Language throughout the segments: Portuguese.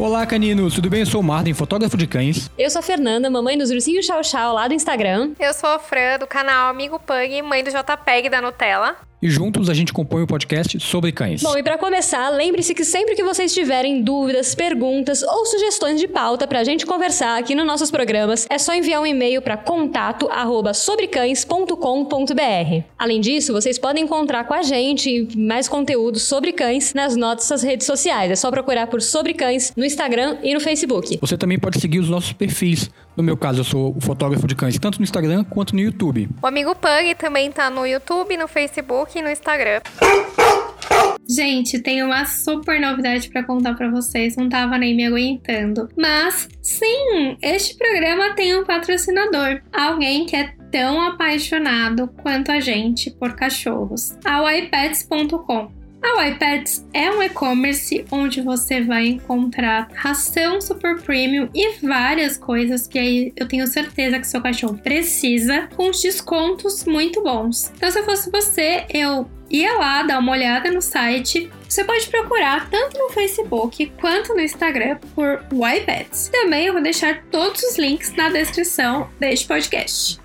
Olá, caninos, tudo bem? Eu sou o Martin, fotógrafo de cães. Eu sou a Fernanda, mamãe dos ursinhos Chau Chau lá do Instagram. Eu sou a Fran, do canal Amigo Pug, mãe do JPEG da Nutella e juntos a gente compõe o podcast sobre cães. Bom, e para começar, lembre-se que sempre que vocês tiverem dúvidas, perguntas ou sugestões de pauta pra gente conversar aqui nos nossos programas, é só enviar um e-mail para contato@sobrecães.com.br. Além disso, vocês podem encontrar com a gente mais conteúdo sobre cães nas nossas redes sociais. É só procurar por Sobre Cães no Instagram e no Facebook. Você também pode seguir os nossos perfis. No meu caso, eu sou o fotógrafo de cães tanto no Instagram quanto no YouTube. O amigo Pug também tá no YouTube, no Facebook e no Instagram. Gente, tem uma super novidade para contar para vocês, não tava nem me aguentando. Mas, sim, este programa tem um patrocinador, alguém que é tão apaixonado quanto a gente por cachorros. A iPads.com. A iPads é um e-commerce onde você vai encontrar ração super premium e várias coisas que aí eu tenho certeza que seu cachorro precisa, com descontos muito bons. Então, se eu fosse você, eu ia lá dar uma olhada no site. Você pode procurar tanto no Facebook quanto no Instagram por iPads. Também eu vou deixar todos os links na descrição deste podcast.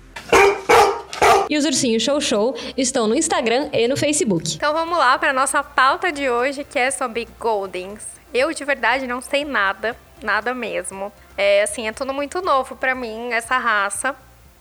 E os ursinhos Show Show estão no Instagram e no Facebook. Então vamos lá para nossa pauta de hoje, que é sobre Goldens. Eu de verdade não sei nada, nada mesmo. É assim, é tudo muito novo para mim essa raça.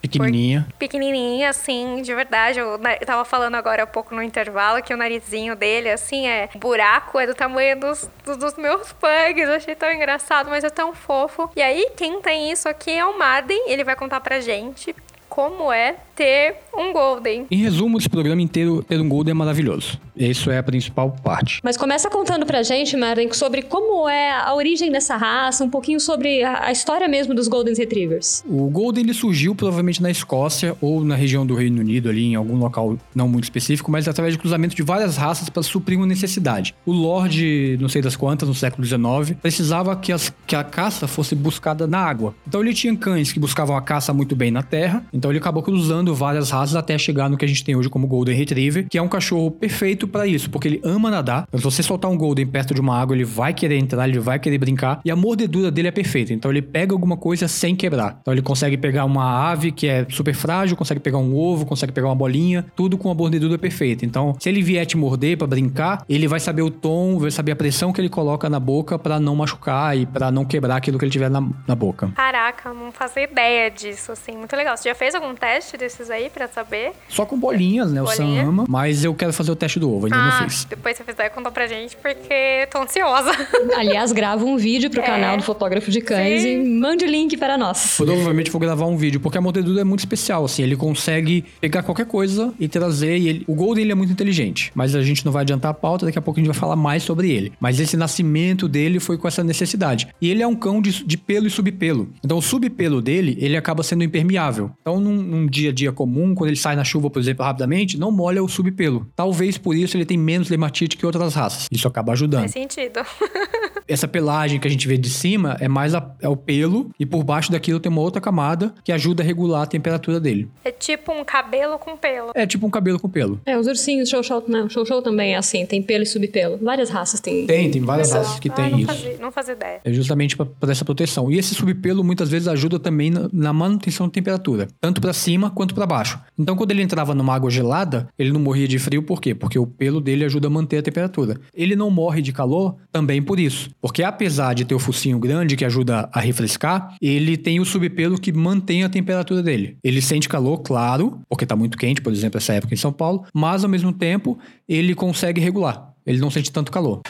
Pequenininha. Pequenininha, assim, de verdade. Eu, eu tava falando agora há pouco no intervalo que o narizinho dele, assim, é buraco, é do tamanho dos, dos, dos meus pugs. Eu achei tão engraçado, mas é tão fofo. E aí, quem tem isso aqui é o Madden. Ele vai contar pra gente como é ter um Golden. Em resumo, esse programa inteiro ter um Golden é maravilhoso. Isso é a principal parte. Mas começa contando pra gente, Maren, sobre como é a origem dessa raça, um pouquinho sobre a, história mesmo dos Golden Retrievers. O Golden ele surgiu provavelmente na Escócia ou na região do Reino Unido, ali em algum local não muito específico, mas através de cruzamento de várias raças para suprir uma necessidade. O Lorde, não sei das quantas, no século XIX, precisava que, as, que a caça fosse buscada na água. Então ele tinha cães que buscavam a caça muito bem na terra, então ele acabou cruzando várias raças até chegar no que a gente tem hoje como Golden Retriever, que é um cachorro perfeito para isso, porque ele ama nadar. Então, se você soltar um Golden perto de uma água, ele vai querer entrar, ele vai querer brincar, e a mordedura dele é perfeita. Então, ele pega alguma coisa sem quebrar. Então, ele consegue pegar uma ave que é super frágil, consegue pegar um ovo, consegue pegar uma bolinha, tudo com a mordedura perfeita. Então, se ele vier te morder para brincar, ele vai saber o tom, vai saber a pressão que ele coloca na boca para não machucar e para não quebrar aquilo que ele tiver na, na boca. Caraca, não fazia ideia disso, assim, muito legal. Você já fez algum teste desses aí para saber? Só com bolinhas, né? Bolinha. O Sam ama. Mas eu quero fazer o teste do ovo, ainda ah, não fiz. Depois você fizer, conta pra gente, porque tô ansiosa. Aliás, grava um vídeo pro é. canal do Fotógrafo de Cães Sim. e mande o link para nós. Provavelmente vou gravar um vídeo, porque a mordedura é muito especial, assim. Ele consegue pegar qualquer coisa e trazer. E ele... O Golden ele é muito inteligente, mas a gente não vai adiantar a pauta, daqui a pouco a gente vai falar mais sobre ele. Mas esse nascimento dele foi com essa necessidade. E ele é um cão de, de pelo e subpelo. Então o subpelo dele, ele acaba sendo impermeável. Então num, num dia a dia comum, quando ele sai na chuva, por exemplo, rapidamente, não molha o subpelo. Talvez por isso ele tem menos dermatite que outras raças. Isso acaba ajudando. Faz sentido. Essa pelagem que a gente vê de cima é mais a, é o pelo e por baixo daquilo tem uma outra camada que ajuda a regular a temperatura dele. É tipo um cabelo com pelo. É tipo um cabelo com pelo. É, os ursinhos, show show, não, show show também é assim, tem pelo e subpelo. Várias raças tem. Tem, tem várias Exato. raças que ah, tem não isso. Fazia, não fazia ideia. É justamente para essa proteção. E esse subpelo muitas vezes ajuda também na, na manutenção da temperatura, tanto para cima quanto para baixo. Então quando ele entrava numa água gelada, ele não morria de frio por quê? Porque o pelo dele ajuda a manter a temperatura. Ele não morre de calor também por isso. Porque apesar de ter o focinho grande que ajuda a refrescar, ele tem o subpelo que mantém a temperatura dele. Ele sente calor, claro, porque tá muito quente, por exemplo, essa época em São Paulo, mas ao mesmo tempo ele consegue regular. Ele não sente tanto calor.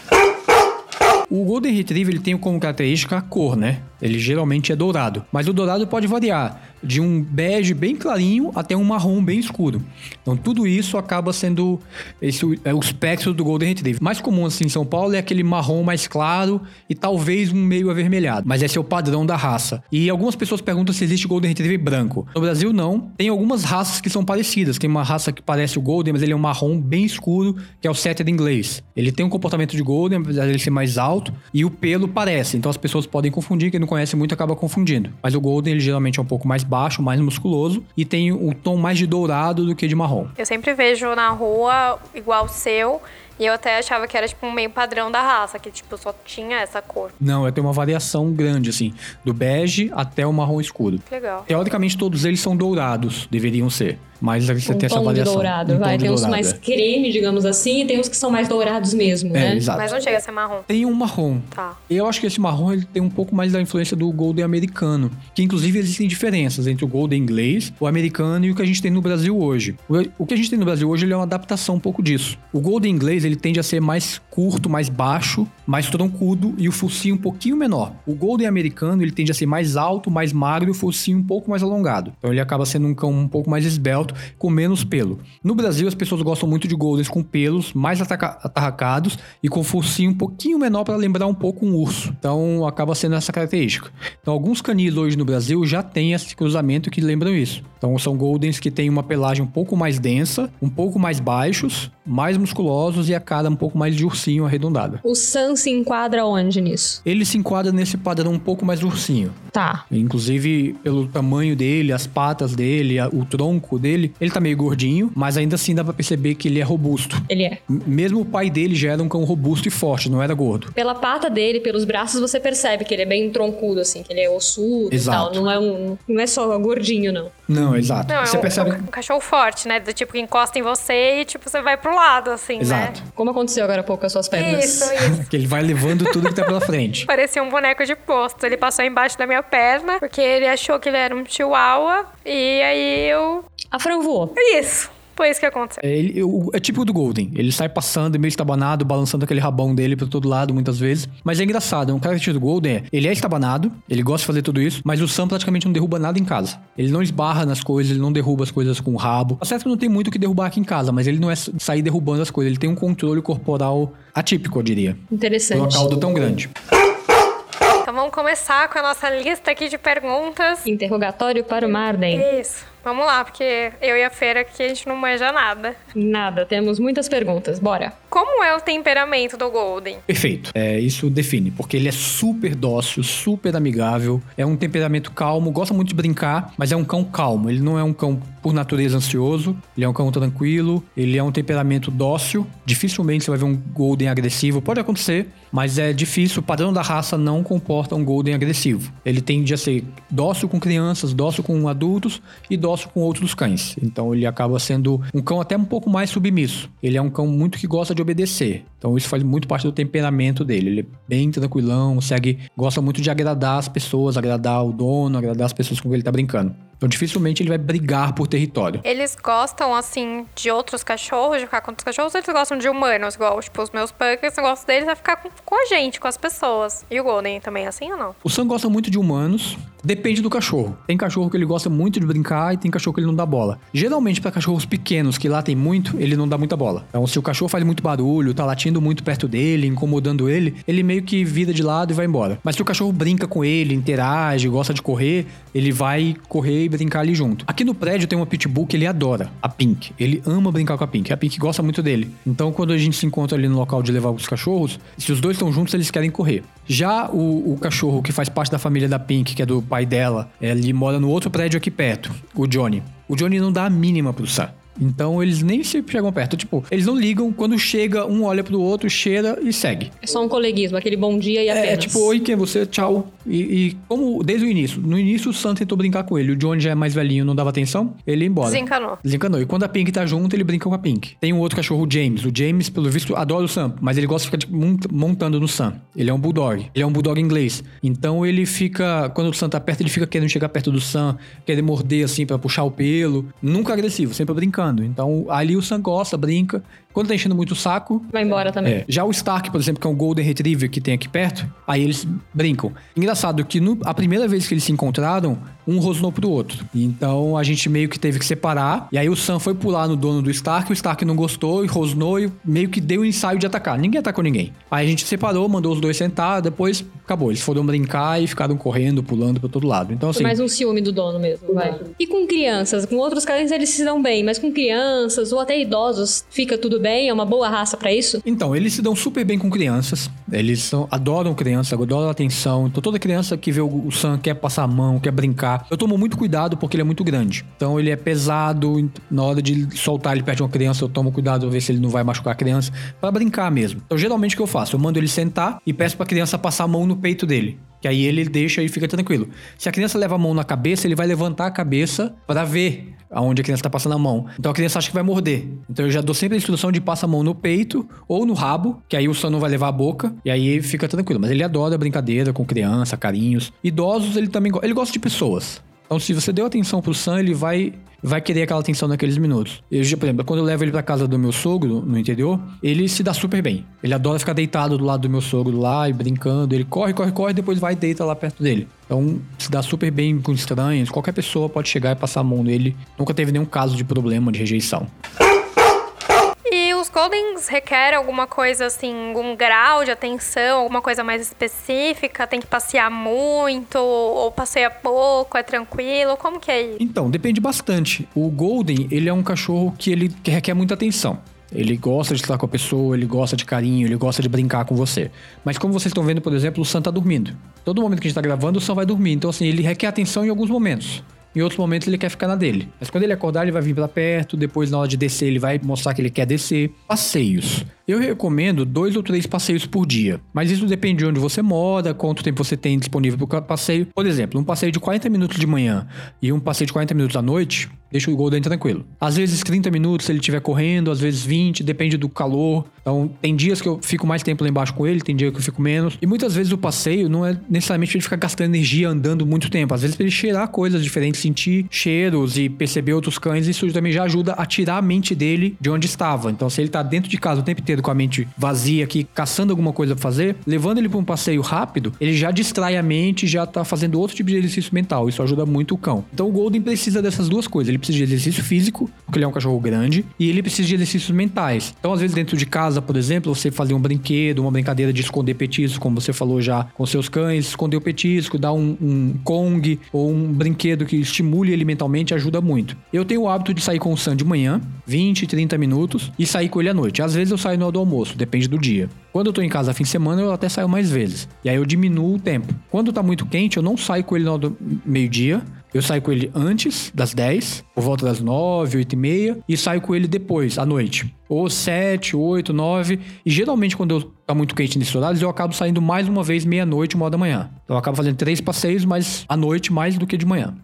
O Golden Retriever ele tem como característica a cor, né? Ele geralmente é dourado, mas o dourado pode variar de um bege bem clarinho até um marrom bem escuro. Então tudo isso acaba sendo esse é o espectro do Golden Retriever. Mais comum assim em São Paulo é aquele marrom mais claro e talvez um meio avermelhado, mas esse é o padrão da raça. E algumas pessoas perguntam se existe Golden Retriever branco. No Brasil não. Tem algumas raças que são parecidas. Tem uma raça que parece o Golden, mas ele é um marrom bem escuro, que é o Setter inglês. Ele tem um comportamento de Golden, apesar de ele ser mais alto, e o pelo parece. Então as pessoas podem confundir, quem não conhece muito acaba confundindo. Mas o Golden ele geralmente é um pouco mais baixo, mais musculoso e tem o tom mais de dourado do que de marrom. Eu sempre vejo na rua igual o seu E eu até achava que era, tipo, um meio padrão da raça, que, tipo, só tinha essa cor. Não, tem uma variação grande, assim, do bege até o marrom escuro. Legal. Teoricamente, todos eles são dourados, deveriam ser. Mas você um tem essa de variação. dourado, Um vai. Tem uns dourado, mais é. creme, digamos assim, e tem uns que são mais dourados mesmo, É, né? exato. Mas não chega a ser marrom. Tem um marrom. Tá. Eu acho que esse marrom ele tem um pouco mais da influência do Golden americano, que inclusive existem diferenças entre o Golden inglês, o americano e o que a gente tem no Brasil hoje. O- O que a gente tem no Brasil hoje ele é uma adaptação um pouco disso. O Golden inglês ele tende a ser mais curto, mais baixo, mais troncudo e o focinho um pouquinho menor. O Golden americano ele tende a ser mais alto, mais magro e o focinho um pouco mais alongado. Então ele acaba sendo um cão um pouco mais esbelto, com menos pelo. No Brasil as pessoas gostam muito de Goldens com pelos mais atarracados e com focinho um pouquinho menor para lembrar um pouco um urso. Então acaba sendo essa característica. Então alguns canilos hoje no Brasil já têm esse cruzamento que lembram isso. Então são Goldens que têm uma pelagem um pouco mais densa, um pouco mais baixos, mais musculosos e a cara um pouco mais de ursinho arredondada. O Sam se enquadra onde nisso? Ele se enquadra nesse padrão um pouco mais ursinho. Tá. Inclusive, pelo tamanho dele, as patas dele, o tronco dele, ele tá meio gordinho, mas ainda assim dá pra perceber que ele é robusto. Ele é. Mesmo o pai dele já era um cão robusto e forte, não era gordo. Pela pata dele, pelos braços, você percebe que ele é bem troncudo, assim, que ele é ossudo Exato. e tal. Não é, um, não é só gordinho, não. Não, exato. Não, é Você um, percebe. um cachorro forte, né? Do tipo que encosta em você e, tipo, você vai pro lado, assim, Exato. Como aconteceu agora há pouco com as suas né? pernas. Isso, isso. Que ele vai levando tudo que tá pela frente. Parecia um boneco de posto. Ele passou embaixo da minha perna, porque ele achou que ele era um chihuahua. E aí eu. A Fran voou. Isso. Foi isso que aconteceu. É, ele- o- é tipo do Golden. Ele sai passando, meio estabanado, balançando aquele rabão dele pra todo lado, muitas vezes. Mas é engraçado, um característica do Golden é, ele é estabanado, ele gosta de fazer tudo isso, mas o Sam praticamente não derruba nada em casa. Ele não esbarra nas coisas, ele não derruba as coisas com o rabo. Tá certo que não tem muito o que derrubar aqui em casa, mas ele não é sair derrubando as coisas. Ele tem um controle corporal atípico, eu diria. Interessante. Pelo caldo tão grande. Então vamos começar com a nossa lista aqui de perguntas. Interrogatório para o Marden. Isso. Vamos lá, porque eu e a Feira aqui a gente não manja nada. Nada, temos muitas perguntas. Bora. Como é o temperamento do Golden? Perfeito. É, isso define, porque ele é super dócil, super amigável, é um temperamento calmo, gosta muito de brincar, mas é um cão calmo. Ele não é um cão por natureza ansioso, ele é um cão tranquilo, ele é um temperamento dócil. Dificilmente você vai ver um Golden agressivo, pode acontecer, mas é difícil. O padrão da raça não comporta um Golden agressivo. Ele tende a ser dócil com crianças, dócil com adultos e dócil com outros cães. Então ele acaba sendo um cão até um pouco mais submisso. Ele é um cão muito que gosta de obedecer. Então isso faz muito parte do temperamento dele. Ele é bem tranquilão, segue, gosta muito de agradar as pessoas, agradar o dono, agradar as pessoas com quem ele tá brincando. Então dificilmente ele vai brigar por território. Eles gostam, assim, de outros cachorros, de ficar com outros cachorros, ou eles gostam de humanos, igual, tipo, os meus pugs, o negócio deles é ficar com, com a gente, com as pessoas. E o Golden também é assim ou não? O Sam gosta muito de humanos, depende do cachorro. Tem cachorro que ele gosta muito de brincar e tem cachorro que ele não dá bola. Geralmente, para cachorros pequenos que latem muito, ele não dá muita bola. Então, se o cachorro faz muito barulho, tá latindo muito perto dele, incomodando ele, ele meio que vira de lado e vai embora. Mas se o cachorro brinca com ele, interage, gosta de correr, ele vai correr e brincar ali junto. Aqui no prédio tem uma pitbull que ele adora, a Pink. Ele ama brincar com a Pink. A Pink gosta muito dele. Então, quando a gente se encontra ali no local de levar os cachorros, se os dois estão juntos, eles querem correr. Já o, o cachorro que faz parte da família da Pink, que é do pai dela, ele mora no outro prédio aqui perto, o Johnny. O Johnny não dá a mínima pro Sam. Então eles nem se chegam perto. Tipo, eles não ligam. Quando chega, um olha pro outro, cheira e segue. É só um coleguismo, aquele bom dia e apenas. É, tipo, oi, quem é você? Tchau. E, e como desde o início, no início o Sam tentou brincar com ele. O Johnny já é mais velhinho, não dava atenção, ele ia embora. Desencanou. Desencanou. E quando a Pink tá junto, ele brinca com a Pink. Tem um outro cachorro, o James. O James, pelo visto, adora o Sam, mas ele gosta de ficar tipo, mont- montando no Sam. Ele é um bulldog. Ele é um bulldog inglês. Então ele fica, quando o Sam tá perto, ele fica querendo chegar perto do Sam, querer morder assim pra puxar o pelo. Nunca agressivo, sempre brincando. Então ali o Sam gosta, brinca. Quando tá enchendo muito o saco, Vai embora também. é. Já o Stark, por exemplo, que é um Golden Retriever que tem aqui perto, aí eles brincam. Engraçado que no- a primeira vez que eles se encontraram, um rosnou pro outro. Então a gente meio que teve que separar. E aí o Sam foi pular no dono do Stark, o Stark não gostou e rosnou e meio que deu o ensaio de atacar. Ninguém atacou ninguém. Aí a gente separou, mandou os dois sentar, depois acabou. Eles foram brincar e ficaram correndo, pulando pra todo lado. Então Foi assim. mais um ciúme do dono mesmo, vai. E com crianças? Com outros cães eles se dão bem, mas com crianças ou até idosos, fica tudo bem bem? É uma boa raça para isso? Então, eles se dão super bem com crianças. Eles são, adoram criança, adoram atenção. Então, toda criança que vê o, o Sam quer passar a mão, quer brincar. Eu tomo muito cuidado porque ele é muito grande. Então, ele é pesado. Na hora de soltar ele perto de uma criança, eu tomo cuidado pra ver se ele não vai machucar a criança. para brincar mesmo. Então, geralmente, o que eu faço? Eu mando ele sentar e peço pra criança passar a mão no peito dele. Que aí ele deixa e fica tranquilo. Se a criança leva a mão na cabeça, ele vai levantar a cabeça para ver aonde a criança tá passando a mão. Então a criança acha que vai morder. Então eu já dou sempre a instrução de passar a mão no peito ou no rabo, que aí o Sam não vai levar a boca e aí fica tranquilo. Mas ele adora brincadeira com criança, carinhos. Idosos, ele também ele gosta de pessoas. Então, se você deu atenção pro Sam, ele vai vai querer aquela atenção naqueles minutos. Eu, por exemplo, quando eu levo ele pra casa do meu sogro, no interior, ele se dá super bem. Ele adora ficar deitado do lado do meu sogro lá e brincando. Ele corre, corre, corre, depois vai e deita lá perto dele. Então, se dá super bem com estranhos. Qualquer pessoa pode chegar e passar a mão nele. Nunca teve nenhum caso de problema, de rejeição. Goldens requer alguma coisa assim, um grau de atenção, alguma coisa mais específica? Tem que passear muito ou passeia pouco, é tranquilo? Como que é isso? Então, depende bastante. O Golden, ele é um cachorro que ele requer muita atenção. Ele gosta de estar com a pessoa, ele gosta de carinho, ele gosta de brincar com você. Mas como vocês estão vendo, por exemplo, o Sam tá dormindo. Todo momento que a gente tá gravando, o Sam vai dormir. Então, assim, ele requer atenção em alguns momentos. Em outros momentos ele quer ficar na dele. Mas quando ele acordar, ele vai vir para perto. Depois, na hora de descer, ele vai mostrar que ele quer descer. Passeios. Eu recomendo dois ou três passeios por dia, mas isso depende de onde você mora, quanto tempo você tem disponível para o passeio. Por exemplo, um passeio de 40 minutos de manhã e um passeio de 40 minutos à noite, deixa o Golden tranquilo. Às vezes 30 minutos se ele estiver correndo, às vezes 20, depende do calor. Então, tem dias que eu fico mais tempo lá embaixo com ele, tem dias que eu fico menos. E muitas vezes o passeio não é necessariamente ele ficar gastando energia andando muito tempo. Às vezes, para ele cheirar coisas diferentes, sentir cheiros e perceber outros cães, isso também já ajuda a tirar a mente dele de onde estava. Então, se ele tá dentro de casa o tempo inteiro com a mente vazia aqui, caçando alguma coisa pra fazer, levando ele pra um passeio rápido, ele já distrai a mente, já tá fazendo outro tipo de exercício mental. Isso ajuda muito o cão. Então o Golden precisa dessas duas coisas. Ele precisa de exercício físico, porque ele é um cachorro grande, e ele precisa de exercícios mentais. Então, às vezes, dentro de casa, por exemplo, você fazer um brinquedo, uma brincadeira de esconder petisco, como você falou já com seus cães, esconder o petisco, dar um, um Kong ou um brinquedo que estimule ele mentalmente ajuda muito. Eu tenho o hábito de sair com o Sam de manhã, 20, 30 minutos, e sair com ele à noite. Às vezes eu saio no do almoço, depende do dia. Quando eu tô em casa fim de semana, eu até saio mais vezes. E aí eu diminuo o tempo. Quando tá muito quente, eu não saio com ele no meio-dia. Eu saio com ele antes das 10, por volta das 9, 8 e meia, e saio com ele depois, à noite. Ou 7, 8, 9. E geralmente, quando eu tá muito quente nesses horários, eu acabo saindo mais uma vez meia-noite, uma hora da manhã. Então eu acabo fazendo três passeios, mas à noite mais do que de manhã.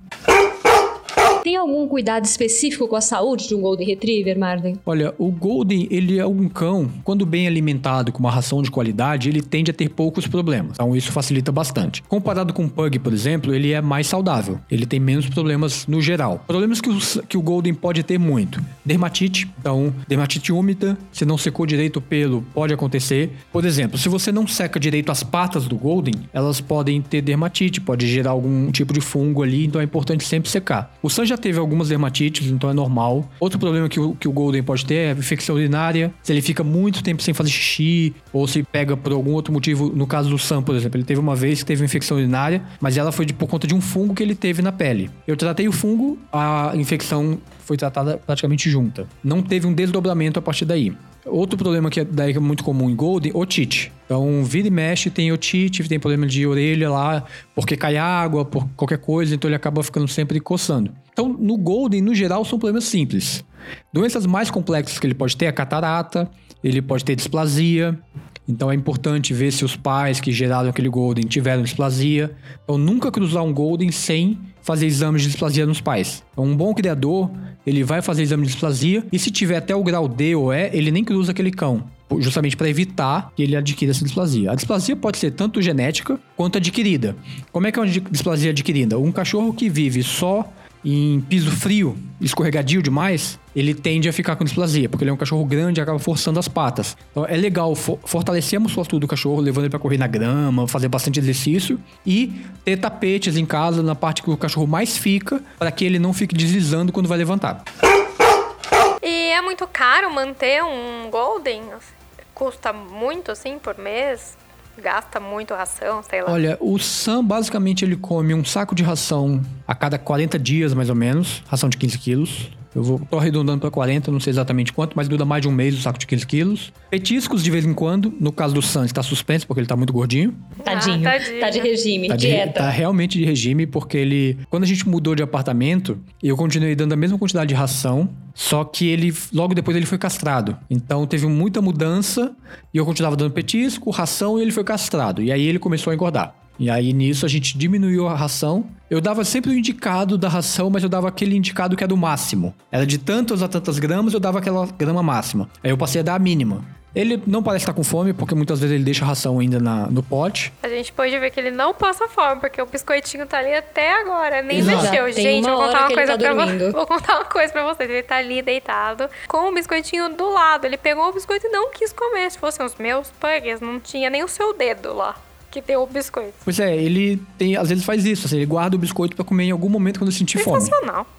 Tem algum cuidado específico com a saúde de um Golden Retriever, Marden? Olha, o Golden, ele é um cão, quando bem alimentado com uma ração de qualidade, ele tende a ter poucos problemas. Então isso facilita bastante. Comparado com o Pug, por exemplo, ele é mais saudável. Ele tem menos problemas no geral. Problemas que o, que o Golden pode ter muito. Dermatite, então, dermatite úmida, se não secou direito o pelo, pode acontecer. Por exemplo, se você não seca direito as patas do Golden, elas podem ter dermatite, pode gerar algum tipo de fungo ali, então é importante sempre secar. O San já teve algumas dermatites, então é normal. Outro problema que o, que o Golden pode ter é infecção urinária. Se ele fica muito tempo sem fazer xixi, ou se pega por algum outro motivo, no caso do Sam, por exemplo, ele teve uma vez que teve infecção urinária, mas ela foi de, por conta de um fungo que ele teve na pele. Eu tratei o fungo, a infecção foi tratada praticamente junta. Não teve um desdobramento a partir daí. Outro problema que é, daí é muito comum em Golden, otite. Então, vira e mexe, tem otite, tem problema de orelha lá, porque cai água, por qualquer coisa, então ele acaba ficando sempre coçando. Então, no Golden, no geral, são problemas simples. Doenças mais complexas que ele pode ter é catarata, ele pode ter displasia. Então é importante ver se os pais que geraram aquele Golden tiveram displasia. Então nunca cruzar um Golden sem fazer exames de displasia nos pais. Então, um bom criador, ele vai fazer exame de displasia e se tiver até o grau D ou E, ele nem cruza aquele cão justamente para evitar que ele adquira essa displasia. A displasia pode ser tanto genética quanto adquirida. Como é que é uma displasia adquirida? Um cachorro que vive só em piso frio, escorregadio demais, ele tende a ficar com displasia, porque ele é um cachorro grande e acaba forçando as patas. Então é legal for fortalecer a musculatura do cachorro, levando ele para correr na grama, fazer bastante exercício e ter tapetes em casa na parte que o cachorro mais fica, para que ele não fique deslizando quando vai levantar. E é muito caro manter um Golden? Custa muito assim por mês? Gasta muito ração, sei lá. Olha, o Sam basicamente ele come um saco de ração a cada 40 dias, mais ou menos, ração de 15 quilos. Eu vou, tô arredondando para 40, não sei exatamente quanto, mas dura mais de um mês o saco de 15 quilos. Petiscos de vez em quando. No caso do Sans, tá suspenso porque ele tá muito gordinho. Tadinho. Ah, tadinho. Tá de regime, Tá, de- dieta. tá realmente de regime, porque ele. Quando a gente mudou de apartamento, eu continuei dando a mesma quantidade de ração. Só que ele, logo depois, ele foi castrado. Então teve muita mudança e eu continuava dando petisco, ração e ele foi castrado. E aí ele começou a engordar. E aí nisso a gente diminuiu a ração. Eu dava sempre o indicado da ração, mas eu dava aquele indicado que é do máximo. Era de tantas a tantas gramas, eu dava aquela grama máxima. Aí eu passei a dar a mínima. Ele não parece estar com fome, porque muitas vezes ele deixa a ração ainda na- no pote. A gente pode ver que ele não passa fome, porque o biscoitinho tá ali até agora. Nem Exato. mexeu. Tem Gente, uma vou contar uma coisa tá pra vocês. Vou contar uma coisa pra vocês. Ele tá ali deitado, com o biscoitinho do lado. Ele pegou o biscoito e não quis comer. Se fossem os meus pugs, não tinha nem o seu dedo lá. Que tem o biscoito. Pois é, ele tem, às vezes faz isso, assim, ele guarda o biscoito pra comer em algum momento quando sentir fome.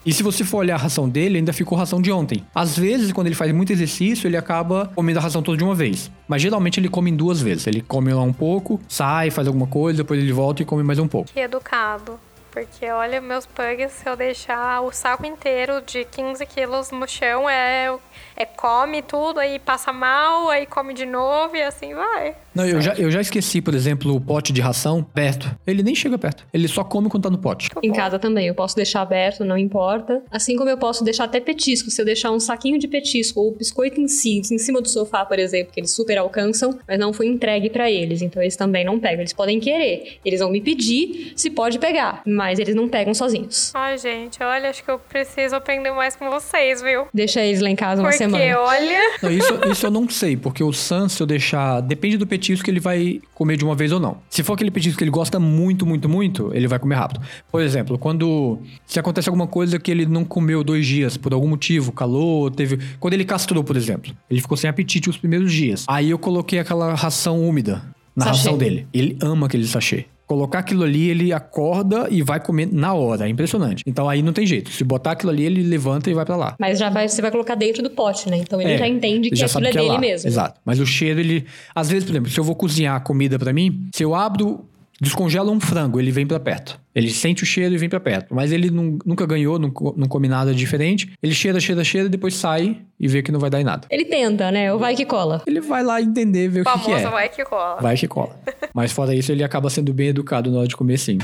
E se você for olhar a ração dele, ainda ficou ração de ontem. Às vezes, quando ele faz muito exercício, ele acaba comendo a ração toda de uma vez. Mas geralmente ele come em duas vezes. Ele come lá um pouco, sai, faz alguma coisa, depois ele volta e come mais um pouco. Que educado. Porque, olha, meus pugs, se eu deixar o saco inteiro de 15 quilos no chão, é, é come tudo, aí passa mal, aí come de novo e assim vai. Não, eu já, eu já esqueci, por exemplo, o pote de ração perto. Ele nem chega perto. Ele só come quando tá no pote. Em casa também, eu posso deixar aberto, não importa. Assim como eu posso deixar até petisco. Se eu deixar um saquinho de petisco ou biscoito em si, em cima do sofá, por exemplo, que eles super alcançam, mas não foi entregue pra eles, então eles também não pegam. Eles podem querer, eles vão me pedir se pode pegar, mas eles não pegam sozinhos. Ai, gente, olha, acho que eu preciso aprender mais com vocês, viu? Deixa eles lá em casa uma Porque, semana. olha, Não, isso, isso eu não sei, porque o Sans, se eu deixar. Depende do petisco que ele vai comer de uma vez ou não. Se for aquele petisco que ele gosta muito, muito, muito, ele vai comer rápido. Por exemplo, quando. Se acontece alguma coisa que ele não comeu dois dias, por algum motivo, calor, teve. Quando ele castrou, por exemplo, ele ficou sem apetite os primeiros dias. Aí eu coloquei aquela ração úmida na Sachê. ração dele. Ele ama aquele sachê. Colocar aquilo ali, ele acorda e vai comer na hora. É impressionante. Então aí não tem jeito. Se botar aquilo ali, ele levanta e vai pra lá. Mas já vai, você vai colocar dentro do pote, né? Então ele É, já entende que já aquilo é que dele lá. mesmo. Exato. Mas o cheiro, ele. Às vezes, por exemplo, se eu vou cozinhar comida pra mim, se eu abro, descongela um frango, ele vem pra perto. Ele sente o cheiro e vem pra perto. Mas ele nun- nunca ganhou, não, não come nada diferente. Ele cheira, cheira, cheira, depois sai e vê que não vai dar em nada. Ele tenta, né? Ou vai que cola. Ele vai lá entender, ver o que, que famoso é. vai que cola. Vai que cola. Mas fora isso, ele acaba sendo bem educado na hora de comer, sim.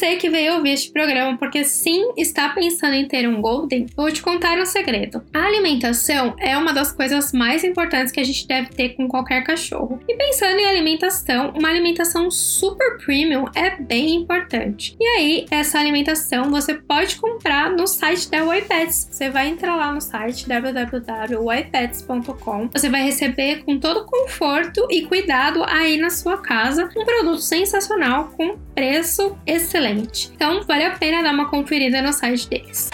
Você que veio ouvir este programa porque sim está pensando em ter um Golden, vou te contar um segredo. A alimentação é uma das coisas mais importantes que a gente deve ter com qualquer cachorro. E pensando em alimentação, uma alimentação super premium é bem importante. E aí, essa alimentação você pode comprar no site da Wipets. Você vai entrar lá no site www.wipets.com. Você vai receber com todo conforto e cuidado aí na sua casa um produto sensacional com preço excelente. Então, vale a pena dar uma conferida no site deles.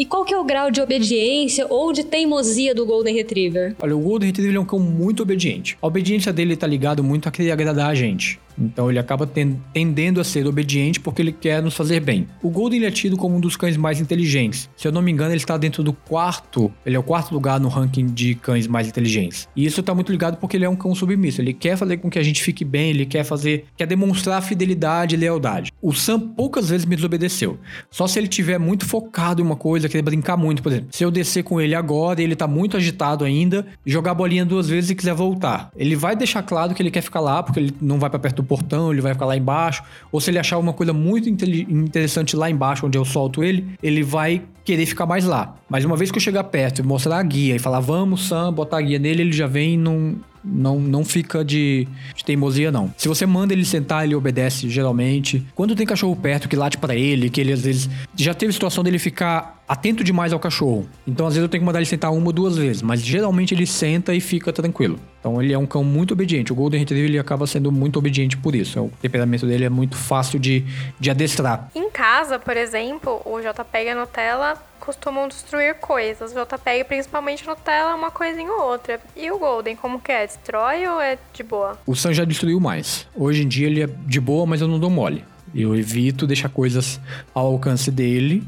E qual que é o grau de obediência ou de teimosia do Golden Retriever? Olha, o Golden Retriever é um cão muito obediente. A obediência dele tá ligado muito a querer agradar a gente. Então ele acaba ten- tendendo a ser obediente porque ele quer nos fazer bem. O Golden é tido como um dos cães mais inteligentes. Se eu não me engano, ele está dentro do quarto, ele é o quarto lugar no ranking de cães mais inteligentes. E isso tá muito ligado porque ele é um cão submisso. Ele quer fazer com que a gente fique bem, ele quer fazer, quer demonstrar fidelidade e lealdade. O Sam poucas vezes me desobedeceu. Só se ele tiver muito focado em uma coisa, querer brincar muito, por exemplo. Se eu descer com ele agora e ele tá muito agitado ainda, jogar a bolinha duas vezes e quiser voltar. Ele vai deixar claro que ele quer ficar lá, porque ele não vai pra perto do portão, ele vai ficar lá embaixo. Ou se ele achar uma coisa muito interessante lá embaixo, onde eu solto ele, ele vai querer ficar mais lá. Mas uma vez que eu chegar perto e mostrar a guia e falar, vamos, Sam, botar a guia nele, ele já vem e não, não, não fica de, de teimosia, não. Se você manda ele sentar, ele obedece geralmente. Quando tem cachorro perto que late pra ele, que ele às vezes. Já teve situação dele ficar atento demais ao cachorro. Então às vezes eu tenho que mandar ele sentar uma ou duas vezes. Mas geralmente ele senta e fica tranquilo. Então ele é um cão muito obediente. O Golden Retriever ele acaba sendo muito obediente por isso. O temperamento dele é muito fácil de, de adestrar. Em casa, por exemplo, o JPEG e a Nutella costumam destruir coisas. O JPEG, principalmente Nutella, uma coisinha ou outra. E o Golden, como que é? Destrói ou é de boa? O Sam já destruiu mais. Hoje em dia ele é de boa, mas eu não dou mole. Eu evito deixar coisas ao alcance dele.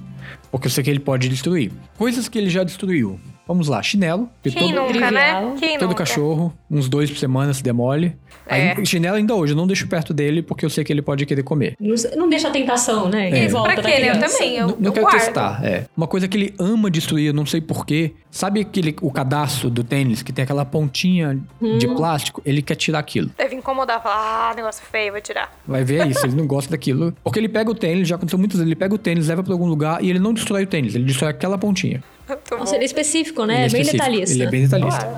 Porque eu sei que ele pode destruir. Coisas que ele já destruiu. Vamos lá, chinelo. que Quem todo, nunca, né? Quem todo nunca? cachorro, uns dois por semana se demole. Aí, É. chinelo ainda hoje, eu não deixo perto dele porque eu sei que ele pode querer comer. Não, não deixa a tentação, né? É. Em volta Pra quê, né? Eu também, eu, não não eu quero guardo. testar, é. Uma coisa que ele ama destruir, eu não sei porquê. Sabe aquele, o cadastro do tênis que tem aquela pontinha de Hum. plástico? Ele quer tirar aquilo. Deve incomodar, falar, ah, negócio feio, vou tirar. Vai ver isso, ele não gosta daquilo. Porque ele pega o tênis, já aconteceu muitas vezes, ele pega o tênis, leva pra algum lugar e ele não destrói o tênis, ele destrói aquela pontinha. Muito Nossa, bom. ele é específico, né? Ele É bem específico, detalhista. Ele é bem detalhista.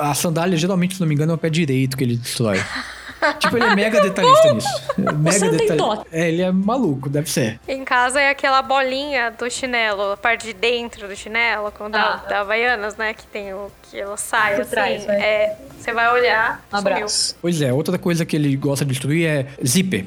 A sandália, geralmente, se não me engano, é o pé direito que ele destrói. tipo, ele é mega detalhista nisso. É Mega detalhista. É, ele é maluco, deve ser. Em casa é aquela bolinha do chinelo, a parte de dentro do chinelo, com da, Ah. da Havaianas, né? Que tem o que ela sai Por assim. trás, é, você vai olhar. Um sumiu. abraço. Pois é, outra coisa que ele gosta de destruir é zíper.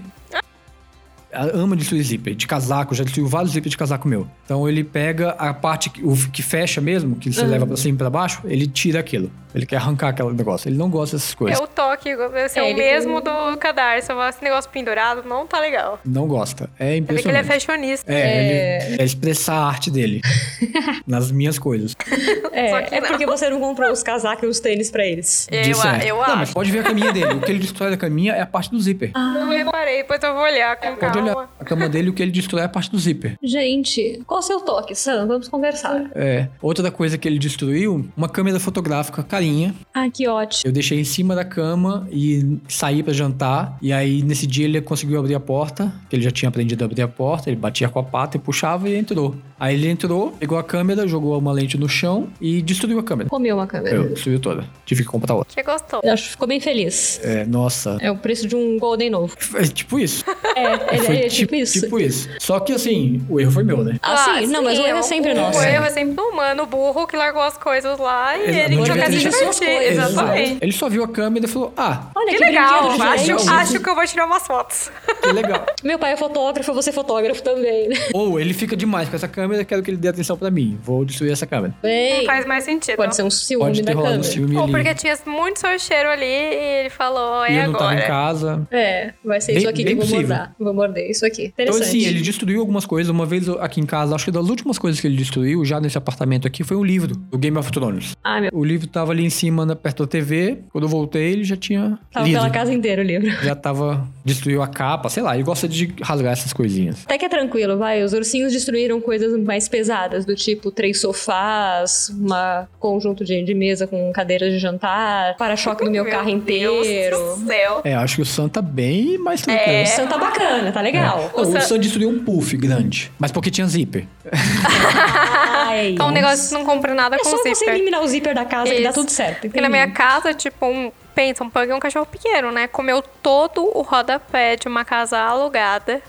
Ama destruir zíper. De casaco, já destruiu vários zíper de casaco meu. Então ele pega a parte que, o que fecha mesmo, que você leva pra cima e pra baixo, ele tira aquilo. Ele quer arrancar aquele negócio. Ele não gosta dessas É coisas. o toque, ser É, o mesmo do cadarço. Esse negócio pendurado não tá legal. Não gosta. É Você vê que ele é impressionante. fashionista. É, ele é expressar a arte dele. nas minhas coisas. Só É, que é porque você não comprou os casacos e os tênis pra eles. Eu, De a- certo. eu não, mas acho. pode ver a caminha dele. O que ele destrói da caminha é a parte do zíper. Não reparei, depois eu vou olhar com Pode calma. olhar. A cama dele, o que ele destrói é a parte do zíper. Gente, qual o seu toque, Sam? Vamos conversar. É. Outra coisa que ele destruiu, uma câmera fotográfica carinha. Ah, que ótimo. Eu deixei em cima da cama e saí pra jantar. E aí, nesse dia, ele conseguiu abrir a porta. que Ele já tinha aprendido a abrir a porta. Ele batia com a pata e puxava e entrou. Aí ele entrou, pegou a câmera, jogou uma lente no chão e destruiu a câmera. Comeu uma câmera. Eu, destruiu toda. Tive que comprar outra. Que gostou. Eu acho que ficou bem feliz. É, nossa. É o preço de um Golden novo. É tipo isso. É, ele Foi é tipo isso. Tipo isso. Só que assim, o erro foi meu, né? Ah, sim, não, mas o erro é o- sempre o, nosso. O erro é sempre do humano, burro, que largou as coisas lá e Exato, ele não quer se divertir. Exatamente. Ele só viu a câmera e falou: Ah, Olha Que que, legal, acho, acho que eu vou tirar umas fotos. que legal. Meu pai é fotógrafo, você é fotógrafo também. né? Ou ele fica demais com essa câmera, quero que ele dê atenção pra mim. Vou destruir essa câmera. Bem, Faz mais sentido. pode ser um ciúme Pode ter da rolado um câmera. ciúme Ou ali. porque tinha muito seu cheiro ali e ele falou, E é eu não tava em agora. casa. É, vai ser Bem- isso aqui que eu vou possível. morder. Vou morder isso aqui. Então, assim, ele destruiu algumas coisas. Uma vez aqui em casa, acho que das últimas coisas que ele destruiu, já nesse apartamento aqui, foi um livro do Game of Thrones. Ah, meu. O livro tava ali em cima, na- perto da TV. Quando eu voltei, ele já tinha Tava lido. pela casa inteira o livro. Já tava... Destruiu a capa, sei lá. Ele gosta de rasgar essas coisinhas. Até que é tranquilo, vai. Os ursinhos destruíram coisas mais pesadas, do tipo três sofás, uma conjunto de, de mesa com cadeiras de jantar, para-choque do meu, carro Deus inteiro. do céu. É, acho que o Sam tá bem mais tranquilo. É. O Sam tá bacana, tá legal. Não, o Sam- Sam destruiu um puff grande. Mas porque tinha zíper. Ai, É um negócio não compra nada é com só você zíper. eliminar o zíper da casa que dá Isso. tudo certo. Porque na minha casa, tipo, um, pensa, um pug é um cachorro pequeno, né? Comeu todo o rodapé de uma casa alugada,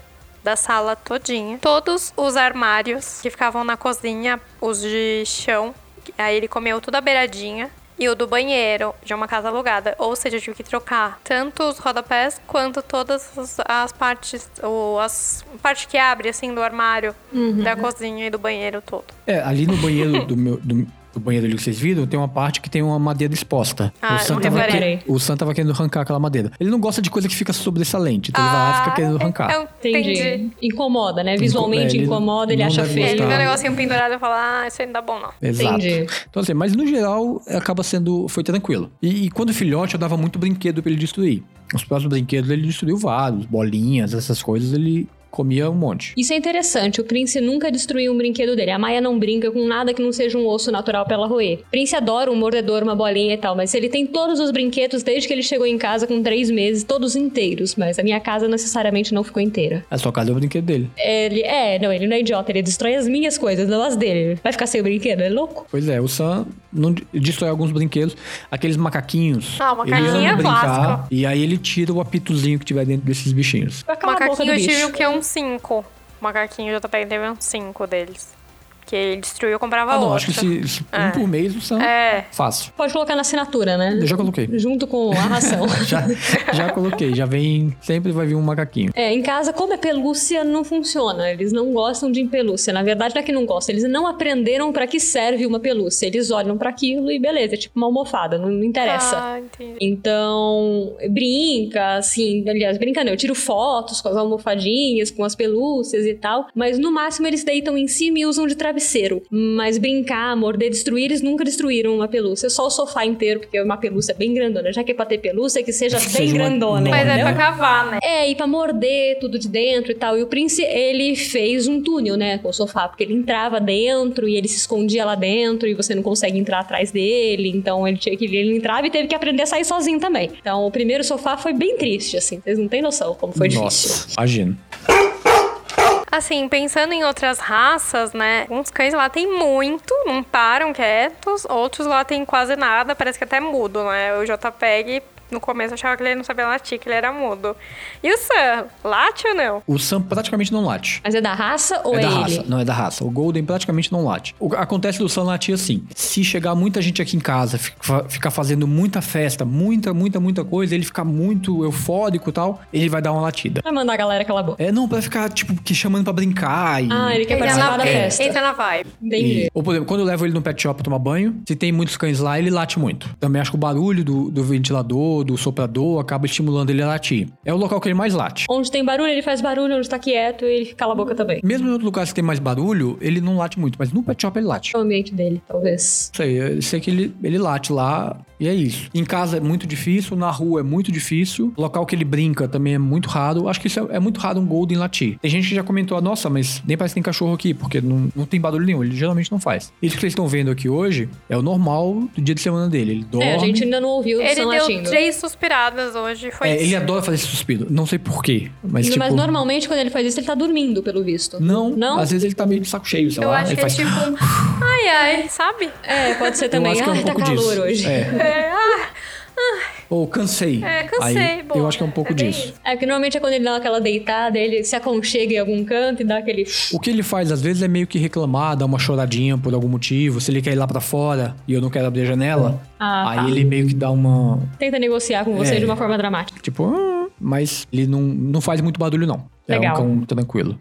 da sala todinha. Todos os armários que ficavam na cozinha, os de chão. Aí ele comeu tudo a beiradinha. E o do banheiro, de uma casa alugada. Ou seja, eu tive que trocar tanto os rodapés quanto todas as, as partes, ou as a parte que abre, assim, do armário, da cozinha e do banheiro todo. É, ali no banheiro do meu. Do, do banheiro ali que vocês viram, tem uma parte que tem uma madeira exposta. Ah, o, Sam não tava que- o Sam tava querendo arrancar aquela madeira. Ele não gosta de coisa que fica sobressalente, então ele vai lá e fica querendo arrancar. eu Entendi. entendi. Incomoda, né? Visualmente É, ele incomoda, ele acha feio. Ele vê um negocinho pendurado e fala, ah, isso aí não dá bom não. Exato. Entendi. Então, assim, mas no geral, acaba sendo. Foi tranquilo. E, e quando filhote, eu dava muito brinquedo pra ele destruir. Os próximos brinquedos ele destruiu vários, bolinhas, essas coisas, ele comia um monte. Isso é interessante, o Prince nunca destruiu um brinquedo dele. A Maia não brinca com nada que não seja um osso natural pra ela roer. Prince adora um mordedor, uma bolinha e tal, mas ele tem todos os brinquedos desde que ele chegou em casa com três meses, todos inteiros. Mas a minha casa necessariamente não ficou inteira. A sua casa é o brinquedo dele. Ele, é, não, ele não é idiota, ele destrói as minhas coisas, não as dele. Vai ficar sem o brinquedo, é louco? Pois é, o Sam não de- destrói alguns brinquedos. Aqueles macaquinhos. Ah, o ele macaquinho é brincar. clássico. E aí ele tira o apitozinho que tiver dentro desses bichinhos. Boca Macaquinho eu tive o que? Um 5. Macaquinho JP teve uns 5 deles. Porque ele destruiu, eu comprava Ah, não, outro. acho que se, se um É. por mês o Sam. É. Fácil. Pode colocar na assinatura, né? Eu já coloquei. Junto com a ração. Já, já coloquei. Já vem. Sempre vai vir um macaquinho. É, em casa, como é pelúcia, não funciona. Eles não gostam de pelúcia. Na verdade, não é que não gostam. Eles não aprenderam pra que serve uma pelúcia. Eles olham pra aquilo e beleza, é tipo uma almofada, não, não interessa. Ah, entendi. Então, brinca, assim, aliás, brinca não, eu tiro fotos com as almofadinhas, com as pelúcias e tal, mas no máximo eles deitam em cima e usam de travesseiro. Mas brincar, morder, destruir, eles nunca destruíram uma pelúcia, só o sofá inteiro, porque é uma pelúcia bem grandona. Já que é pra ter pelúcia, que seja Que bem seja grandona, uma- Mas é pra cavar, né? É, e pra morder tudo de dentro e tal. E o Prince, ele fez um túnel, né, com o sofá, porque ele entrava dentro e ele se escondia lá dentro e você não consegue entrar atrás dele. Então ele tinha que ele entrava e teve que aprender a sair sozinho também. Então o primeiro sofá foi bem triste, assim. Vocês não têm noção como foi difícil. Nossa, imagina. Assim, pensando em outras raças, né? Uns cães lá tem muito, não param quietos. Outros lá tem quase nada, parece que até mudo, né? O JPEG, no começo, eu achava que ele não sabia latir, que ele era mudo. E o Sam, late ou não? O Sam praticamente não late. Mas é da raça ou é é, da ele? raça, não é da raça. O Golden praticamente não late. O, acontece do Sam latir assim. Se chegar muita gente aqui em casa, fica- ficar fazendo muita festa, muita, muita, muita coisa, ele ficar muito eufórico e tal, ele vai dar uma latida. Vai mandar a galera calar a boca. É, não, pra ficar, tipo, que chamando pra brincar e... Ah, ele quer Entra participar na, da festa. entra na vibe. Entendi. E- ou, por exemplo, quando eu levo ele no pet shop pra tomar banho, se tem muitos cães lá, ele late muito. Também acho que o barulho do, do ventilador, do soprador, acaba estimulando ele a latir. É o local que ele mais late. Onde tem barulho, ele faz barulho. Onde tá quieto, ele cala a boca também. Mesmo em outros lugares que tem mais barulho, ele não late muito, mas no pet shop ele late. É o ambiente dele, talvez. Sei, eu sei que ele, ele late lá e é isso. Em casa é muito difícil, na rua é muito difícil, local que ele brinca também é muito raro. Acho que isso é, é muito raro um Golden latir. Tem gente que já comentou, "Ah, nossa, mas nem parece que tem cachorro aqui, porque não, não tem barulho nenhum, ele geralmente não faz. Isso que vocês estão vendo aqui hoje é o normal do dia de semana dele. Ele dorme. É, a gente ainda não ouviu o Ele deu latindo. três suspiradas hoje, foi É, isso. ele adora fazer esse suspiro. Não sei porquê, mas Mas, tipo... normalmente quando ele faz isso, ele tá dormindo, pelo visto. Não, Não? às vezes ele tá meio de saco cheio, sei Eu lá. acho ele que é faz... tipo. Ai, ai, sabe? É, pode ser Eu também. acho que é um Ai, tá calor disso. hoje. É. É, ah, Ou cansei. É, cansei, Aí, boa. Eu acho que é um pouco É disso. isso. É, porque normalmente é quando ele dá aquela deitada, ele se aconchega em algum canto e dá aquele. O que ele faz às vezes é meio que reclamar, dar uma choradinha por algum motivo. Se ele quer ir lá pra fora e eu não quero abrir a janela, Ah, aí tá. ele meio que dá uma. Tenta negociar com você É. de uma forma dramática. Tipo, "Ah", mas ele não, não faz muito barulho, não. Legal. É um cão tranquilo.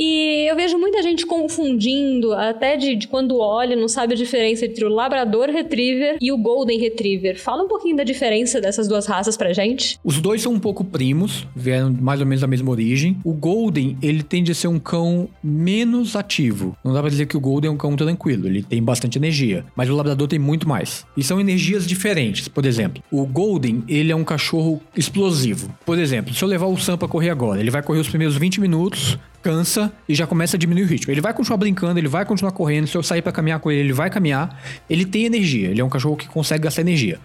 E eu vejo muita gente confundindo, até de, de quando olha, não sabe a diferença entre o Labrador Retriever e o Golden Retriever. Fala um pouquinho da diferença dessas duas raças pra gente. Os dois são um pouco primos, vieram mais ou menos da mesma origem. O Golden, ele tende a ser um cão menos ativo. Não dá pra dizer que o Golden é um cão tranquilo, ele tem bastante energia. Mas o Labrador tem muito mais. E são energias diferentes. Por exemplo, o Golden, ele é um cachorro explosivo. Por exemplo, se eu levar o Sam pra correr agora, ele vai correr os primeiros 20 minutos, cansa e já começa a diminuir ritmo. Ele vai continuar brincando, ele vai continuar correndo. Se eu sair pra caminhar com ele, ele vai caminhar. Ele tem energia, ele é um cachorro que consegue gastar energia.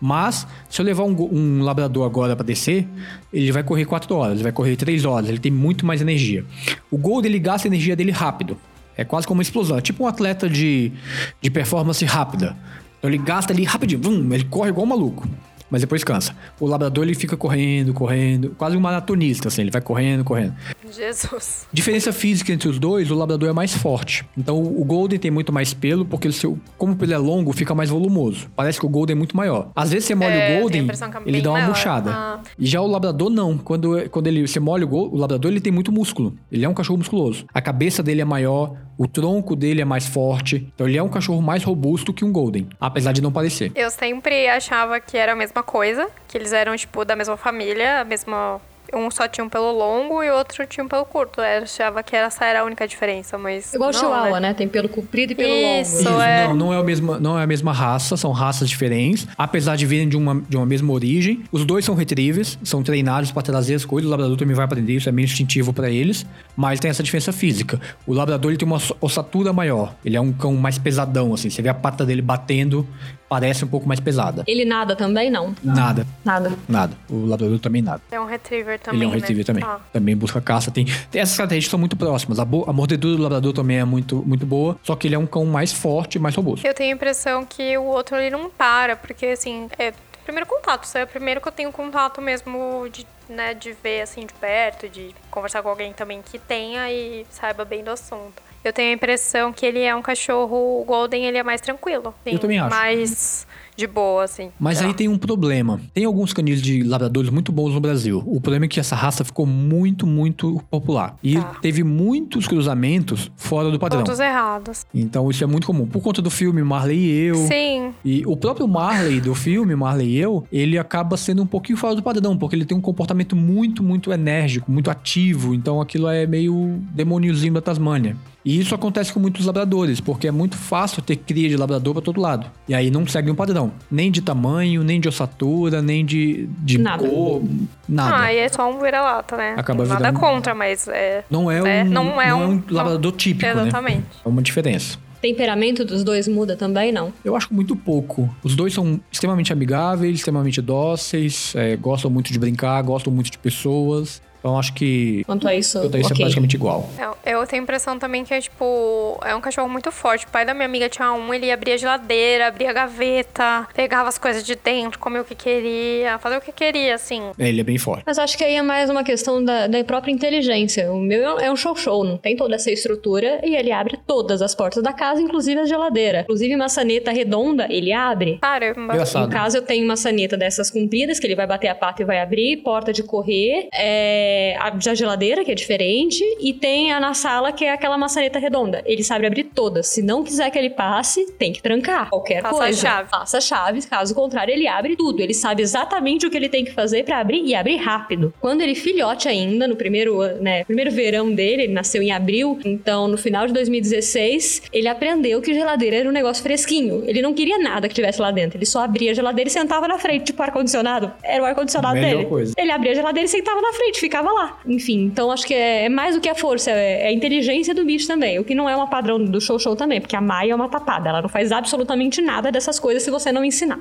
Mas, se eu levar um, um labrador agora pra descer, ele vai correr 4 horas, ele vai correr 3 horas, ele tem muito mais energia. O Gold, ele gasta energia dele rápido. É quase como uma explosão. É tipo um atleta de, de performance rápida. Então ele gasta ali rapidinho, vum, ele corre igual um maluco. Mas depois cansa. O labrador, ele fica correndo, correndo, quase um maratonista, assim, ele vai correndo, correndo. Jesus. Diferença física entre os dois, o labrador é mais forte. Então o Golden tem muito mais pelo, porque o seu, como o pelo é longo, fica mais volumoso. Parece que o Golden é muito maior. Às vezes você molha É, o Golden, é ele dá uma maior. murchada. Ah. E já o labrador não. Quando, quando ele, você molha o, gol, o labrador, ele tem muito músculo. Ele é um cachorro musculoso. A cabeça dele é maior, o tronco dele é mais forte. Então ele é um cachorro mais robusto que um Golden, apesar de não parecer. Eu sempre achava que era a mesma coisa, que eles eram, tipo, da mesma família, a mesma. Um só tinha um pelo longo e o outro tinha um pelo curto. Eu achava que essa era a única diferença, mas. Igual o não, Chihuahua, né? né? Tem pelo comprido e pelo Isso. longo. Isso, é. Não, não é, a mesma, não é a mesma raça, são raças diferentes. Apesar de virem de uma, de uma mesma origem. Os dois são retrievers, são treinados para trazer as coisas. O labrador também vai aprender, isso é meio instintivo para eles. Mas tem essa diferença física. O labrador ele tem uma ossatura maior. Ele é um cão mais pesadão, assim. Você vê a pata dele batendo, parece um pouco mais pesada. Ele nada também? Não. Nada, Nada. nada. O labrador também nada. É um retriever também. Ele é um né? retriever também. Tá. Também busca caça. Tem, tem essas características são muito próximas. A, bo- a mordedura do labrador também é muito, muito boa. Só que ele é um cão mais forte, mais robusto. Eu tenho a impressão que o outro ele não para, porque assim, é primeiro contato, isso é o primeiro que eu tenho contato mesmo de né, de ver assim de perto, de conversar com alguém também que tenha e saiba bem do assunto. Eu tenho a impressão que ele é um cachorro o Golden, ele é mais tranquilo. Sim, Eu também acho. Mais de boa, assim. Mas aí tem um problema. Tem alguns caninos de labradores muito bons no Brasil. O problema é que essa raça ficou muito, muito popular. E Tá. teve muitos cruzamentos fora do padrão. Pontos errados. Então isso é muito comum. Por conta do filme Marley e eu. Sim, E o próprio Marley do filme, Marley e eu, ele acaba sendo um pouquinho fora do padrão, porque ele tem um comportamento muito, muito enérgico, muito ativo. Então aquilo é meio demôniozinho da Tasmânia. E isso acontece com muitos labradores, porque é muito fácil ter cria de labrador pra todo lado. E aí não segue um padrão. Nem de tamanho, nem de ossatura, nem de, de Nada. cor, nada. Ah, e é só um vira-lata, né? Acaba Nada virando- contra, mas é. não é um, É, não é um- labrador típico, né? Exatamente. É uma diferença. Temperamento dos dois muda também, não? Eu acho muito pouco. Os dois são extremamente amigáveis, extremamente dóceis, é, gostam muito de brincar, gostam muito de pessoas. Então acho que Quanto a isso, o isso é ok. praticamente igual. Eu, eu tenho a impressão também que é, tipo, é um cachorro muito forte. O pai da minha amiga tinha um, ele abria a geladeira, abria a gaveta, pegava as coisas de dentro, comia o que queria, fazia o que queria, assim. É, ele é bem forte. Mas acho que aí é mais uma questão da, da própria inteligência. O meu é um show-show, não tem toda essa estrutura e ele abre todas as portas da casa, inclusive a geladeira. Inclusive maçaneta redonda, ele abre. Caramba. Engraçado. Em casa eu tenho maçaneta dessas compridas, que ele vai bater a pata e vai abrir, porta de correr, é, a da geladeira, que é diferente, e tem a na sala, que é aquela maçaneta redonda. Ele sabe abrir todas. Se não quiser que ele passe, tem que trancar. Qualquer Passa a coisa. chave. Passa a chave, caso contrário, ele abre tudo. Ele sabe exatamente o que ele tem que fazer pra abrir e abre rápido. Quando ele filhote ainda, no primeiro, né, primeiro verão dele, ele nasceu em abril, então no final de 2016, ele aprendeu que geladeira era um negócio fresquinho. Ele não queria nada que tivesse lá dentro. Ele só abria a geladeira e sentava na frente, tipo ar-condicionado. Era o ar-condicionado dele. coisa. Ele abria a geladeira e sentava na frente, ficava lá. Enfim, então acho que é, é mais do que a força, é, é a inteligência do bicho também. O que não é uma padrão do show-show também, porque a Maia é uma tapada. Ela não faz absolutamente nada dessas coisas se você não ensinar.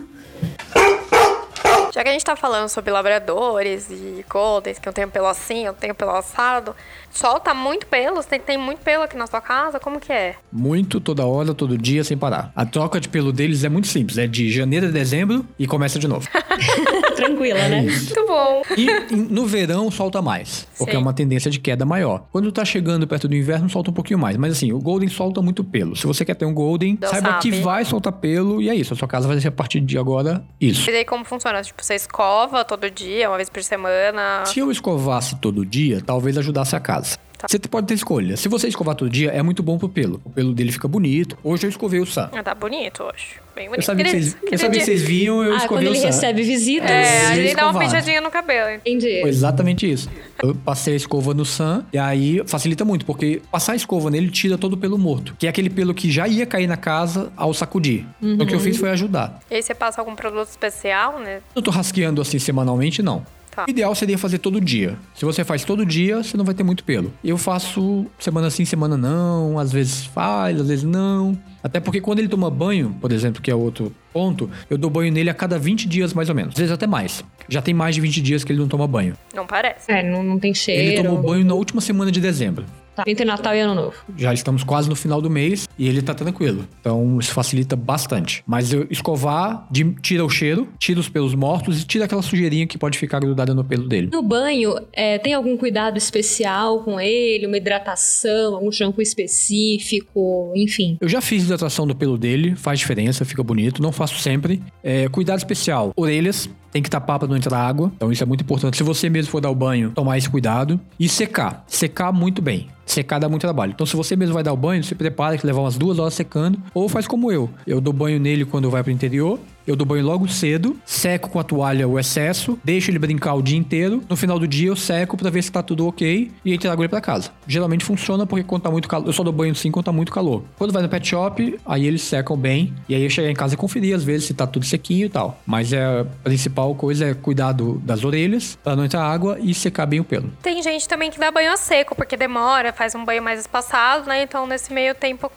Já que a gente tá falando sobre labradores e goldens, que eu tenho pelo assim, eu tenho pelo assado, solta muito pelo? Você tem, tem muito pelo aqui na sua casa? Como que é? Muito, toda hora, todo dia, sem parar. A troca de pelo deles é muito simples. É de janeiro a dezembro e começa de novo. Tranquila, né? Muito bom. E no verão solta mais, porque Sim. é uma tendência de queda maior. Quando tá chegando perto do inverno, solta um pouquinho mais. Mas assim, o Golden solta muito pelo. Se você quer ter um Golden, Deus saiba que sabe. vai soltar pelo e é isso. A sua casa vai ser a partir de agora isso. E daí como funciona? Tipo, você escova todo dia, uma vez por semana? Se eu escovasse todo dia, talvez ajudasse a casa. Tá. Você pode ter escolha. Se você escovar todo dia, é muito bom pro pelo. O pelo dele fica bonito. Hoje eu escovei o Sam. Ah, tá bonito hoje. Bem bonito. Eu sabia que vocês, eu Aquele sabia que dia- vocês viam, eu Ah, quando escovei o ele Sam. recebe visitas. É, Sim, ele dá uma penteadinha no cabelo. Entendi. Foi exatamente isso. Eu passei a escova no Sam e aí facilita muito, porque passar a escova nele tira todo o pelo morto, que é aquele pelo que já ia cair na casa ao sacudir. Então o que eu fiz foi ajudar. E aí você passa algum produto especial, né? Eu tô rasqueando assim semanalmente, não. Tá. O ideal seria fazer todo dia. Se você faz todo dia, você não vai ter muito pelo. Eu faço semana sim, semana não, às vezes faz, às vezes não. Até porque quando ele toma banho, por exemplo, que é outro ponto, eu dou banho nele a cada 20 dias mais ou menos. Às vezes até mais. Já tem mais de 20 dias que ele não toma banho. Não parece. É, não, não tem cheiro. Ele tomou banho na última semana de dezembro. Tá. Entre Natal e Ano Novo. Já estamos quase no final do mês e ele tá tranquilo. Então isso facilita bastante. Mas eu escovar, de- tira o cheiro, tira os pelos mortos e tira aquela sujeirinha que pode ficar grudada no pelo dele. No banho, é, tem algum cuidado especial com ele? Uma hidratação, algum shampoo específico, enfim. Eu já fiz hidratação do pelo dele, faz diferença, fica bonito. Não faço sempre. É, cuidado especial: orelhas. Tem que tapar para não entrar água. Então isso é muito importante. Se você mesmo for dar o banho, tomar esse cuidado. E secar. Secar muito bem. Secar dá muito trabalho. Então, se você mesmo vai dar o banho, se prepara que levar umas duas horas secando. Ou faz como eu. Eu dou banho nele quando vai pro interior. Eu dou banho logo cedo, seco com a toalha o excesso, deixo ele brincar o dia inteiro. No final do dia eu seco pra ver se tá tudo ok e aí trago ele pra casa. Geralmente funciona porque quando tá muito calor, eu só dou banho sim quando tá muito calor. Quando vai no pet shop, aí eles secam bem e aí eu chego em casa e conferir às vezes se tá tudo sequinho e tal. Mas é, a principal coisa é cuidar do- das orelhas pra não entrar água e secar bem o pelo. Tem gente também que dá banho a seco, porque demora, faz um banho mais espaçado, né? Então, nesse meio tempo,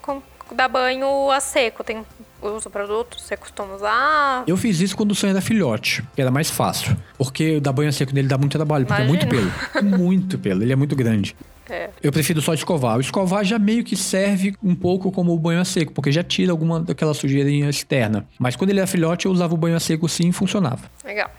dá banho a seco. Tem usa produto, você costuma usar? Eu fiz isso quando o sonho era filhote, que era mais fácil. Porque dar banho a seco nele dá muito trabalho, porque é muito pelo. Muito pelo, ele é muito grande. É. Eu prefiro só escovar. O escovar já meio que serve um pouco como o banho a seco, porque já tira alguma daquela sujeirinha externa. Mas quando ele era filhote, eu usava o banho a seco sim e funcionava. Legal.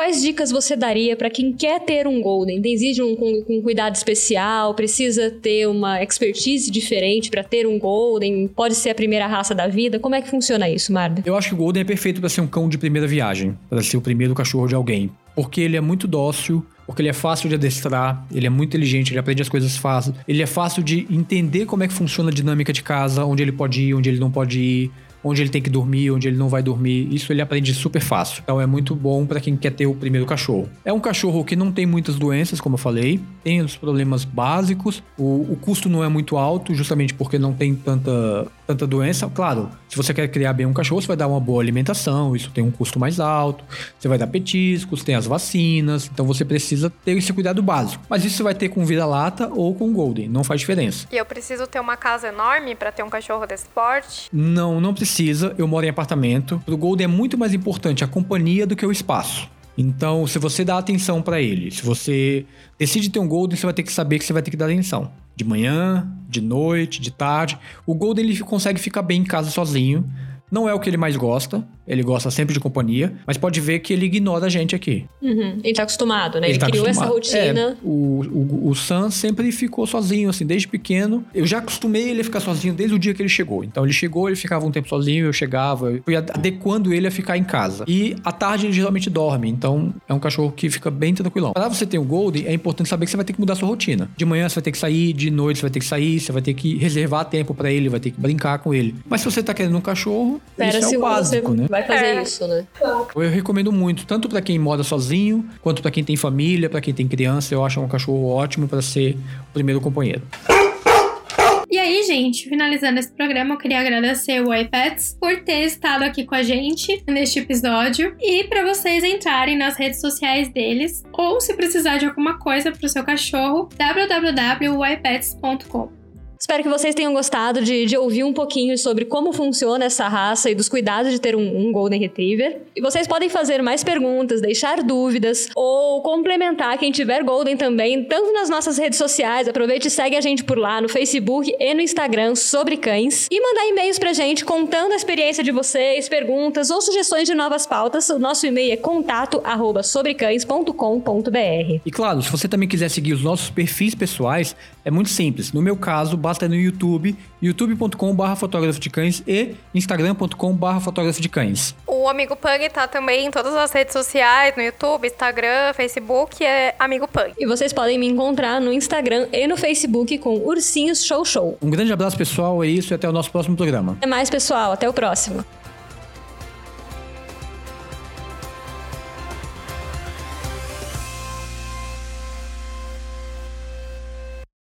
Quais dicas você daria para quem quer ter um Golden? Exige um, cuidado especial? Precisa ter uma expertise diferente para ter um Golden? Pode ser a primeira raça da vida? Como é que funciona isso, Marda? Eu acho que o Golden é perfeito para ser um cão de primeira viagem, para ser o primeiro cachorro de alguém, porque ele é muito dócil, porque ele é fácil de adestrar, ele é muito inteligente, ele aprende as coisas fácil, ele é fácil de entender como é que funciona a dinâmica de casa, onde ele pode ir, onde ele não pode ir onde ele tem que dormir, onde ele não vai dormir. Isso ele aprende super fácil. Então é muito bom para quem quer ter o primeiro cachorro. É um cachorro que não tem muitas doenças, como eu falei, tem os problemas básicos. O, o custo não é muito alto, justamente porque não tem tanta, tanta doença. Claro, se você quer criar bem um cachorro, você vai dar uma boa alimentação, isso tem um custo mais alto. Você vai dar petiscos, tem as vacinas, então você precisa ter esse cuidado básico. Mas isso você vai ter com vira-lata ou com golden, não faz diferença. E eu preciso ter uma casa enorme para ter um cachorro desse porte? Não, não precisa precisa, eu moro em apartamento. Pro Golden é muito mais importante a companhia do que o espaço. Então, se você dá atenção para ele, se você decide ter um Golden, você vai ter que saber que você vai ter que dar atenção. De manhã, de noite, de tarde. O Golden ele consegue ficar bem em casa sozinho. Não é o que ele mais gosta, ele gosta sempre de companhia, mas pode ver que ele ignora a gente aqui. Uhum. Ele tá acostumado, né? Ele, ele tá criou acostumado. essa rotina. É, o, o, o Sam sempre ficou sozinho, assim, desde pequeno. Eu já acostumei ele a ficar sozinho desde o dia que ele chegou. Então ele chegou, ele ficava um tempo sozinho, eu chegava, eu fui adequando ele a ficar em casa. E à tarde ele geralmente dorme, então é um cachorro que fica bem tranquilão. Para você ter um Golden, é importante saber que você vai ter que mudar sua rotina. De manhã você vai ter que sair, de noite você vai ter que sair, você vai ter que reservar tempo para ele, vai ter que brincar com ele. Mas se você tá querendo um cachorro, Pera isso é o básico, né? Vai fazer é. isso, né? Eu recomendo muito, tanto para quem mora sozinho, quanto para quem tem família, para quem tem criança. Eu acho um cachorro ótimo para ser o primeiro companheiro. E aí, gente, finalizando esse programa, eu queria agradecer o iPads por ter estado aqui com a gente neste episódio e para vocês entrarem nas redes sociais deles ou se precisar de alguma coisa para o seu cachorro, www.ipads.com. Espero que vocês tenham gostado de, de, ouvir um pouquinho sobre como funciona essa raça e dos cuidados de ter um, um, Golden Retriever. E vocês podem fazer mais perguntas, deixar dúvidas ou complementar quem tiver Golden também, tanto nas nossas redes sociais. Aproveite e segue a gente por lá no Facebook e no Instagram sobre cães. E mandar e-mails pra gente contando a experiência de vocês, perguntas ou sugestões de novas pautas. O nosso e-mail é contato@sobrecães.com.br. E claro, se você também quiser seguir os nossos perfis pessoais, é muito simples. No meu caso, basta no YouTube, youtube.com.br fotógrafo de cães e instagram.com.br fotógrafo de cães. O Amigo Pug tá também em todas as redes sociais, no YouTube, Instagram, Facebook, é Amigo Pug. E vocês podem me encontrar no Instagram e no Facebook com Ursinhos Show Show. Um grande abraço, pessoal, é isso e até o nosso próximo programa. Até mais, pessoal. Até o próximo.